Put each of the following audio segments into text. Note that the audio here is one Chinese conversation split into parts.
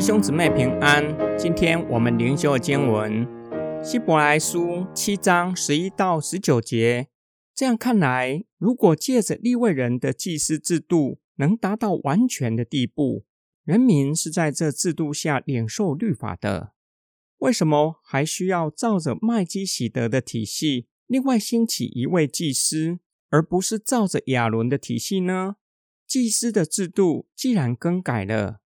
弟兄姊妹平安，今天我们灵修经文希伯来书七章十一到十九节。这样看来，如果借着立位人的祭司制度能达到完全的地步，人民是在这制度下领受律法的。为什么还需要照着麦基喜德的体系，另外兴起一位祭司，而不是照着亚伦的体系呢？祭司的制度既然更改了，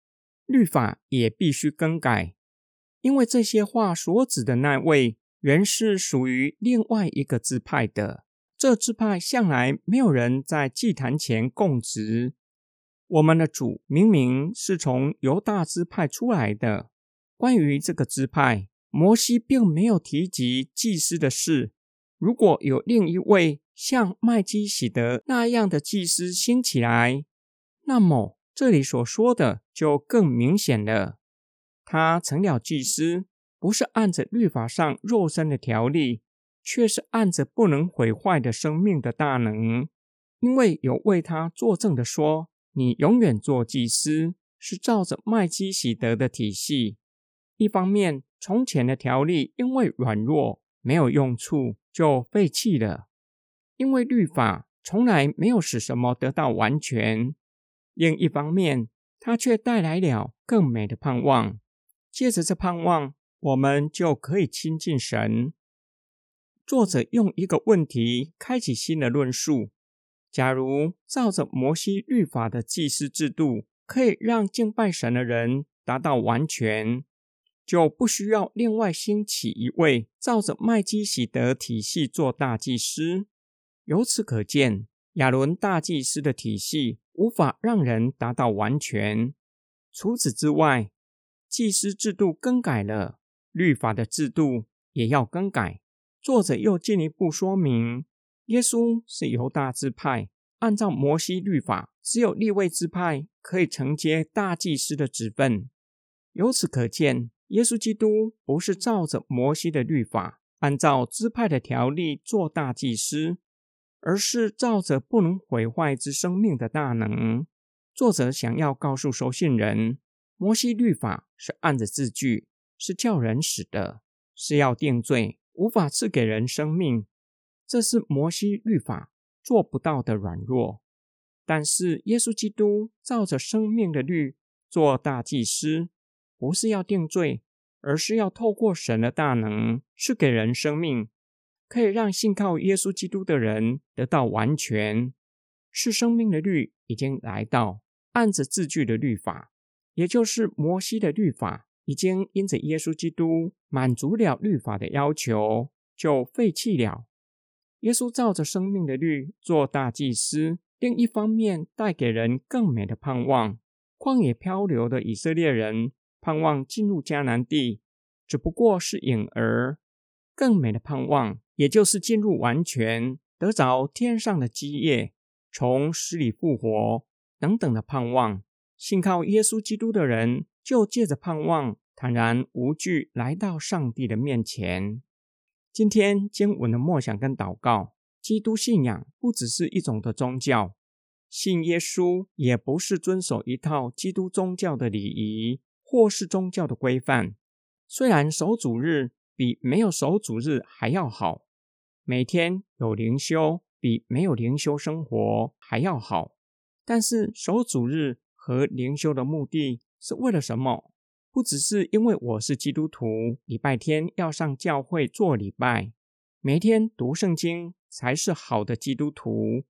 律法也必须更改，因为这些话所指的那位，原是属于另外一个支派的。这支派向来没有人在祭坛前供职。我们的主明明是从犹大支派出来的。关于这个支派，摩西并没有提及祭司的事。如果有另一位像麦基喜德那样的祭司兴起来，那么这里所说的就更明显了。他成了祭司，不是按着律法上肉身的条例，却是按着不能毁坏的生命的大能。因为有为他作证的说：“你永远做祭司，是照着麦基喜德的体系。”一方面，从前的条例因为软弱没有用处，就废弃了；因为律法从来没有使什么得到完全。另一方面，它却带来了更美的盼望。借着这盼望，我们就可以亲近神。作者用一个问题开启新的论述：假如照着摩西律法的祭司制度，可以让敬拜神的人达到完全。就不需要另外兴起一位照着麦基喜德体系做大祭司。由此可见，亚伦大祭司的体系无法让人达到完全。除此之外，祭司制度更改了，律法的制度也要更改。作者又进一步说明，耶稣是犹大支派，按照摩西律法，只有立位支派可以承接大祭司的职分。由此可见。耶稣基督不是照着摩西的律法，按照支派的条例做大祭司，而是照着不能毁坏之生命的大能。作者想要告诉收信人，摩西律法是按着字句，是叫人死的，是要定罪，无法赐给人生命。这是摩西律法做不到的软弱。但是耶稣基督照着生命的律做大祭司。不是要定罪，而是要透过神的大能赐给人生命，可以让信靠耶稣基督的人得到完全。是生命的律已经来到，按着字句的律法，也就是摩西的律法，已经因着耶稣基督满足了律法的要求，就废弃了。耶稣照着生命的律做大祭司，另一方面带给人更美的盼望。旷野漂流的以色列人。盼望进入迦南地，只不过是影儿；更美的盼望，也就是进入完全，得着天上的基业，从死里复活等等的盼望。信靠耶稣基督的人，就借着盼望，坦然无惧来到上帝的面前。今天经文的默想跟祷告，基督信仰不只是一种的宗教，信耶稣也不是遵守一套基督宗教的礼仪。或是宗教的规范，虽然守主日比没有守主日还要好，每天有灵修比没有灵修生活还要好，但是守主日和灵修的目的是为了什么？不只是因为我是基督徒，礼拜天要上教会做礼拜，每天读圣经才是好的基督徒，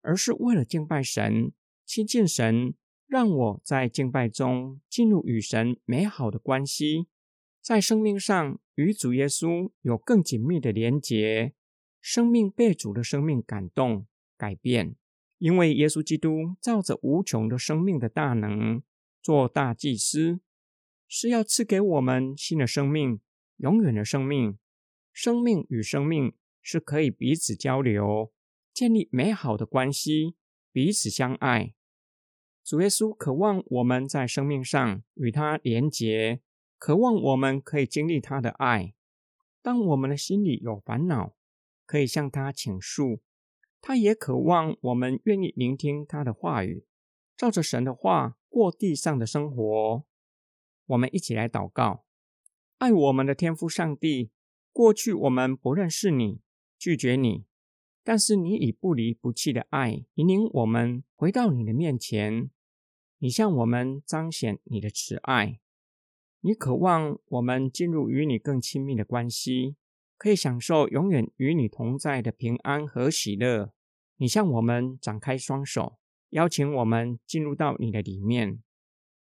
而是为了敬拜神、亲近神。让我在敬拜中进入与神美好的关系，在生命上与主耶稣有更紧密的连结，生命被主的生命感动改变。因为耶稣基督照着无穷的生命的大能做大祭司，是要赐给我们新的生命、永远的生命。生命与生命是可以彼此交流，建立美好的关系，彼此相爱。主耶稣渴望我们在生命上与他连结，渴望我们可以经历他的爱。当我们的心里有烦恼，可以向他倾诉，他也渴望我们愿意聆听他的话语，照着神的话过地上的生活。我们一起来祷告：爱我们的天父上帝，过去我们不认识你，拒绝你，但是你以不离不弃的爱引领我们回到你的面前。你向我们彰显你的慈爱，你渴望我们进入与你更亲密的关系。可以享受永远与你同在的平安和喜乐。你向我们展开双手，邀请我们进入到你的里面，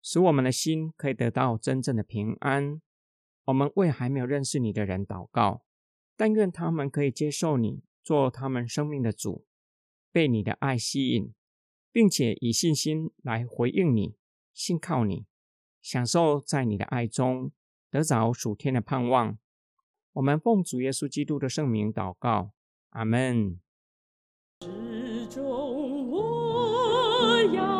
使我们的心可以得到真正的平安。我们为还没有认识你的人祷告，但愿他们可以接受你，做他们生命的主，被你的爱吸引，并且以信心来回应你，信靠你，享受在你的爱中得着属天的盼望，我们奉主耶稣基督的圣名祷告。阿门。始终我要。